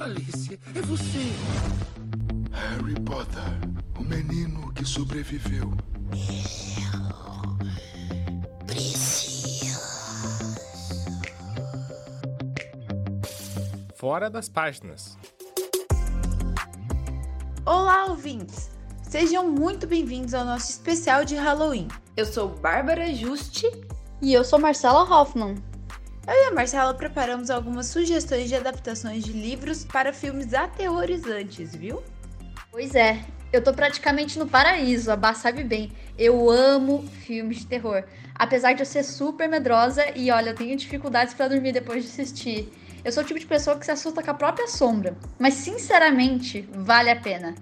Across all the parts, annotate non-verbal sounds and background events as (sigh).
Alice, é você. Harry Potter, o menino que sobreviveu. Fora das páginas. Olá, ouvintes! Sejam muito bem-vindos ao nosso especial de Halloween. Eu sou Bárbara Juste E eu sou Marcela Hoffman. Eu e a Marcela preparamos algumas sugestões de adaptações de livros para filmes aterrorizantes, viu? Pois é, eu tô praticamente no paraíso, a Bá sabe bem. Eu amo filmes de terror. Apesar de eu ser super medrosa e olha, eu tenho dificuldades para dormir depois de assistir. Eu sou o tipo de pessoa que se assusta com a própria sombra, mas sinceramente, vale a pena.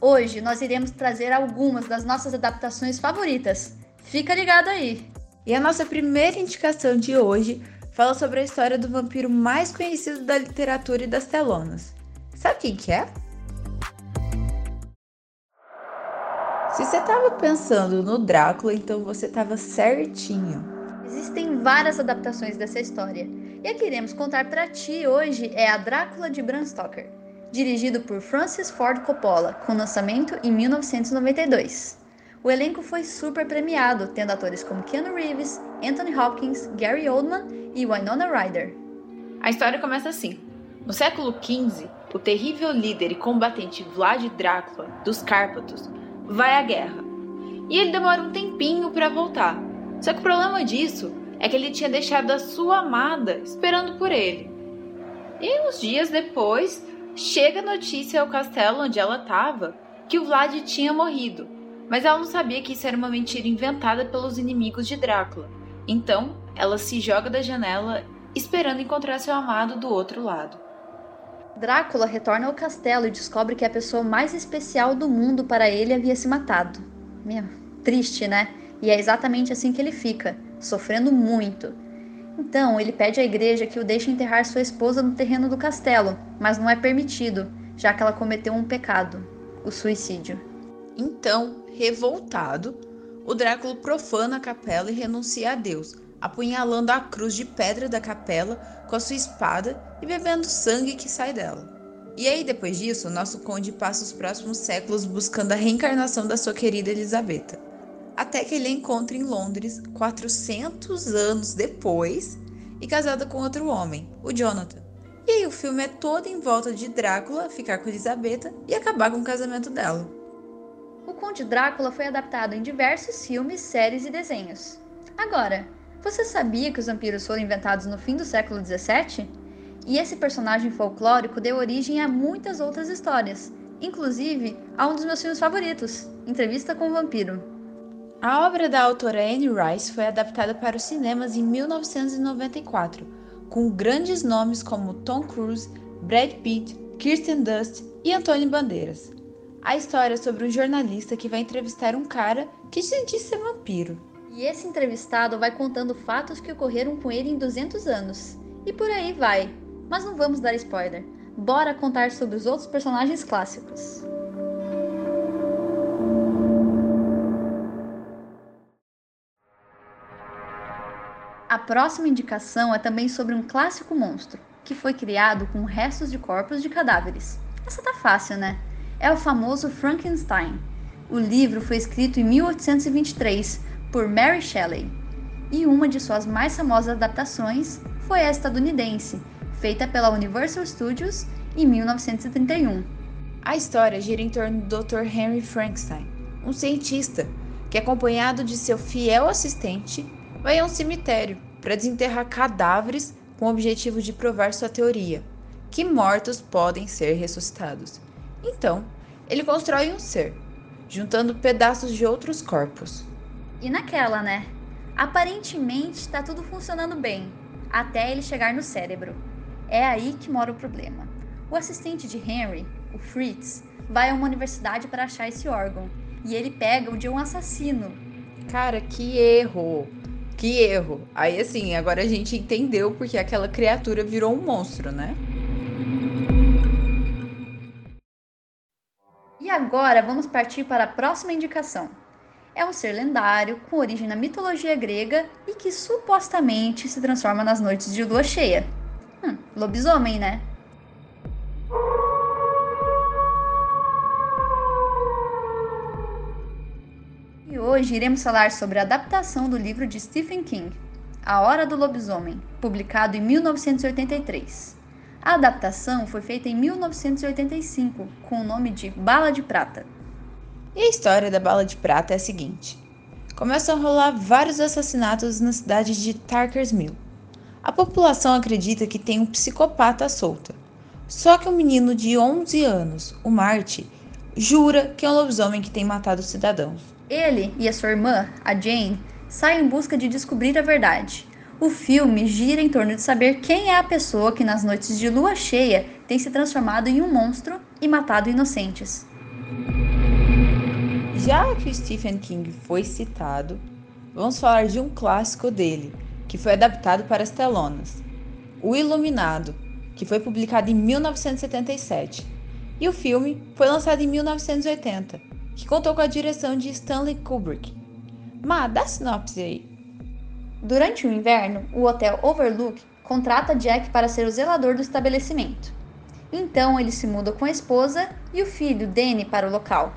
Hoje nós iremos trazer algumas das nossas adaptações favoritas. Fica ligado aí. E a nossa primeira indicação de hoje fala sobre a história do vampiro mais conhecido da literatura e das telonas. Sabe quem que é? Se você estava pensando no Drácula, então você estava certinho. Existem várias adaptações dessa história. E a que iremos contar para ti hoje é a Drácula de Bram Stoker, dirigido por Francis Ford Coppola, com lançamento em 1992. O elenco foi super premiado, tendo atores como Keanu Reeves, Anthony Hopkins, Gary Oldman e Winona Ryder. A história começa assim. No século XV, o terrível líder e combatente Vlad Drácula, dos Cárpatos, vai à guerra. E ele demora um tempinho para voltar. Só que o problema disso é que ele tinha deixado a sua amada esperando por ele. E uns dias depois, chega a notícia ao castelo onde ela estava que o Vlad tinha morrido, mas ela não sabia que isso era uma mentira inventada pelos inimigos de Drácula. Então, ela se joga da janela esperando encontrar seu amado do outro lado. Drácula retorna ao castelo e descobre que a pessoa mais especial do mundo para ele havia se matado. Meu, triste, né? E é exatamente assim que ele fica, sofrendo muito. Então, ele pede à igreja que o deixe enterrar sua esposa no terreno do castelo, mas não é permitido, já que ela cometeu um pecado, o suicídio. Então, revoltado, o Drácula profana a capela e renuncia a Deus, apunhalando a cruz de pedra da capela com a sua espada e bebendo sangue que sai dela. E aí, depois disso, o nosso conde passa os próximos séculos buscando a reencarnação da sua querida Elisabetta. Até que ele a encontra em Londres, 400 anos depois, e casada com outro homem, o Jonathan. E aí o filme é todo em volta de Drácula ficar com Elisabetta e acabar com o casamento dela. O Conde Drácula foi adaptado em diversos filmes, séries e desenhos. Agora, você sabia que os vampiros foram inventados no fim do século XVII? E esse personagem folclórico deu origem a muitas outras histórias, inclusive a um dos meus filmes favoritos, Entrevista com o Vampiro. A obra da autora Anne Rice foi adaptada para os cinemas em 1994, com grandes nomes como Tom Cruise, Brad Pitt, Kirsten Dunst e Antônio Bandeiras. A história é sobre um jornalista que vai entrevistar um cara que se diz ser vampiro. E esse entrevistado vai contando fatos que ocorreram com ele em 200 anos. E por aí vai. Mas não vamos dar spoiler. Bora contar sobre os outros personagens clássicos. A próxima indicação é também sobre um clássico monstro, que foi criado com restos de corpos de cadáveres. Essa tá fácil, né? É o famoso Frankenstein. O livro foi escrito em 1823 por Mary Shelley, e uma de suas mais famosas adaptações foi a estadunidense, feita pela Universal Studios em 1931. A história gira em torno do Dr. Henry Frankenstein, um cientista que, acompanhado de seu fiel assistente, vai a um cemitério para desenterrar cadáveres com o objetivo de provar sua teoria, que mortos podem ser ressuscitados. Então, ele constrói um ser, juntando pedaços de outros corpos. E naquela, né? Aparentemente está tudo funcionando bem, até ele chegar no cérebro. É aí que mora o problema. O assistente de Henry, o Fritz, vai a uma universidade para achar esse órgão e ele pega o de um assassino. Cara, que erro! Que erro! Aí assim, agora a gente entendeu porque aquela criatura virou um monstro, né? agora vamos partir para a próxima indicação. É um ser lendário com origem na mitologia grega e que supostamente se transforma nas noites de lua cheia. Hum, lobisomem, né? E hoje iremos falar sobre a adaptação do livro de Stephen King, A Hora do Lobisomem, publicado em 1983. A adaptação foi feita em 1985 com o nome de Bala de Prata. E a história da Bala de Prata é a seguinte: começam a rolar vários assassinatos na cidade de Tarkers Mill. A população acredita que tem um psicopata solta. Só que um menino de 11 anos, o Marty, jura que é um lobisomem que tem matado cidadãos. Ele e a sua irmã, a Jane, saem em busca de descobrir a verdade. O filme gira em torno de saber quem é a pessoa que nas noites de lua cheia tem se transformado em um monstro e matado inocentes. Já que o Stephen King foi citado, vamos falar de um clássico dele, que foi adaptado para as telonas. O Iluminado, que foi publicado em 1977, e o filme foi lançado em 1980, que contou com a direção de Stanley Kubrick. Mas dá sinopse aí. Durante o inverno, o hotel Overlook contrata Jack para ser o zelador do estabelecimento. Então ele se muda com a esposa e o filho Danny para o local.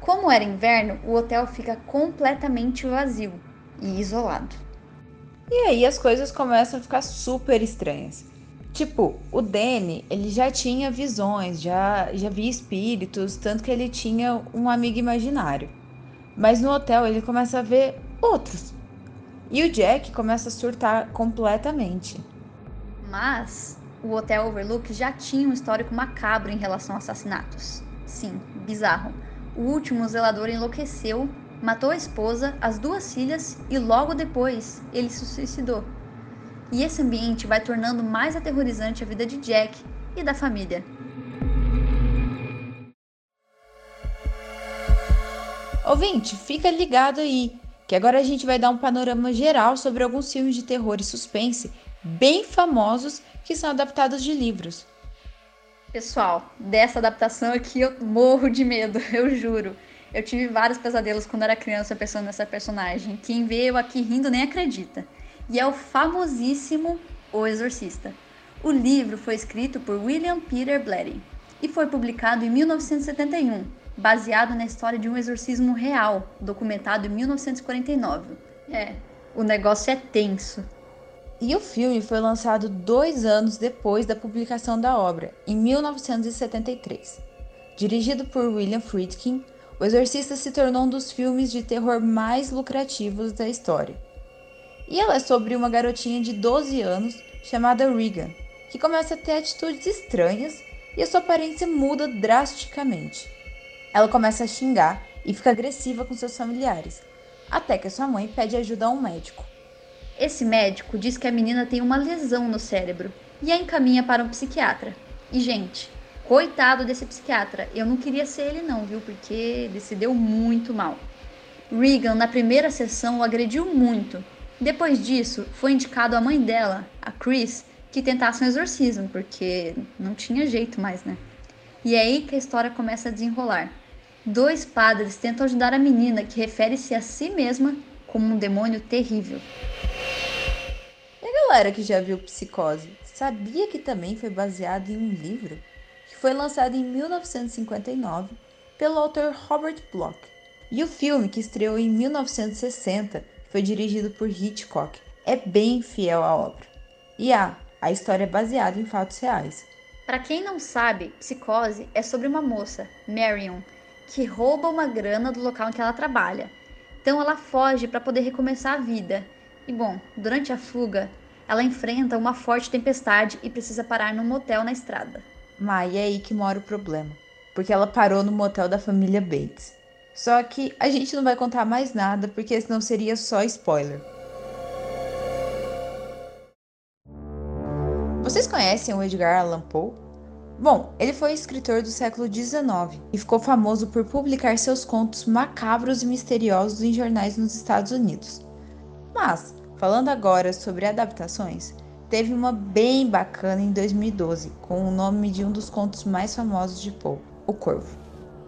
Como era inverno, o hotel fica completamente vazio e isolado. E aí as coisas começam a ficar super estranhas. Tipo, o Danny, ele já tinha visões, já, já via espíritos, tanto que ele tinha um amigo imaginário. Mas no hotel ele começa a ver outros. E o Jack começa a surtar completamente. Mas o Hotel Overlook já tinha um histórico macabro em relação a assassinatos. Sim, bizarro. O último zelador enlouqueceu, matou a esposa, as duas filhas e logo depois ele se suicidou. E esse ambiente vai tornando mais aterrorizante a vida de Jack e da família. Ouvinte, fica ligado aí, que agora a gente vai dar um panorama geral sobre alguns filmes de terror e suspense bem famosos que são adaptados de livros. Pessoal, dessa adaptação aqui eu morro de medo, (laughs) eu juro. Eu tive vários pesadelos quando era criança pensando nessa personagem. Quem vê eu aqui rindo nem acredita. E é o famosíssimo O Exorcista. O livro foi escrito por William Peter Blatty e foi publicado em 1971, baseado na história de um exorcismo real, documentado em 1949. É, o negócio é tenso. E o filme foi lançado dois anos depois da publicação da obra, em 1973. Dirigido por William Friedkin, O Exorcista se tornou um dos filmes de terror mais lucrativos da história. E ela é sobre uma garotinha de 12 anos chamada Regan, que começa a ter atitudes estranhas e a sua aparência muda drasticamente. Ela começa a xingar e fica agressiva com seus familiares, até que sua mãe pede ajuda a um médico. Esse médico diz que a menina tem uma lesão no cérebro e a encaminha para um psiquiatra. E, gente, coitado desse psiquiatra, eu não queria ser ele não, viu? Porque ele se deu muito mal. Regan, na primeira sessão, o agrediu muito. Depois disso, foi indicado a mãe dela, a Chris, que tentasse um exorcismo, porque não tinha jeito mais, né? E é aí que a história começa a desenrolar. Dois padres tentam ajudar a menina, que refere-se a si mesma como um demônio terrível. E a galera que já viu Psicose, sabia que também foi baseado em um livro que foi lançado em 1959 pelo autor Robert Bloch. E o filme, que estreou em 1960, foi dirigido por Hitchcock. É bem fiel à obra. E ah, a história é baseada em fatos reais. Para quem não sabe, Psicose é sobre uma moça, Marion, que rouba uma grana do local em que ela trabalha. Então ela foge para poder recomeçar a vida. E bom, durante a fuga, ela enfrenta uma forte tempestade e precisa parar num motel na estrada. Mas é aí que mora o problema, porque ela parou no motel da família Bates. Só que a gente não vai contar mais nada, porque senão seria só spoiler. Conhecem o Edgar Allan Poe? Bom, ele foi escritor do século XIX e ficou famoso por publicar seus contos macabros e misteriosos em jornais nos Estados Unidos. Mas, falando agora sobre adaptações, teve uma bem bacana em 2012, com o nome de um dos contos mais famosos de Poe, O Corvo.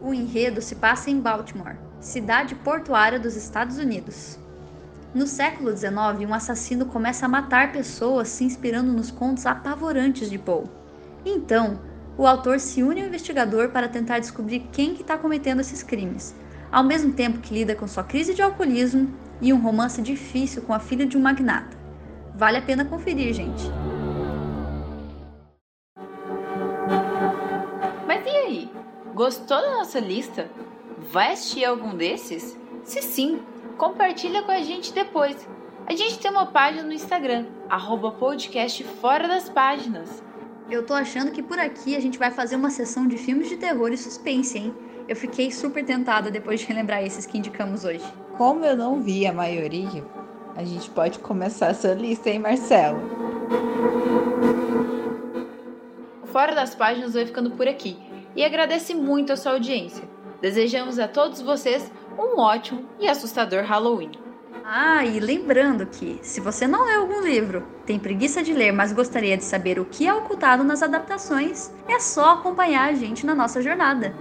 O enredo se passa em Baltimore, cidade portuária dos Estados Unidos. No século XIX, um assassino começa a matar pessoas se inspirando nos contos apavorantes de Poe. Então, o autor se une ao investigador para tentar descobrir quem que está cometendo esses crimes. ao mesmo tempo que lida com sua crise de alcoolismo e um romance difícil com a filha de um magnata. Vale a pena conferir, gente. Mas e aí? Gostou da nossa lista? Vai assistir algum desses? Se sim, compartilha com a gente depois. A gente tem uma página no Instagram, arroba podcast fora das páginas. Eu tô achando que por aqui a gente vai fazer uma sessão de filmes de terror e suspense, hein? Eu fiquei super tentada depois de relembrar esses que indicamos hoje. Como eu não vi a maioria, a gente pode começar essa lista, hein, Marcelo? O Fora das Páginas vai ficando por aqui e agradece muito a sua audiência. Desejamos a todos vocês um ótimo e assustador Halloween. Ah, e lembrando que, se você não leu algum livro, tem preguiça de ler, mas gostaria de saber o que é ocultado nas adaptações, é só acompanhar a gente na nossa jornada.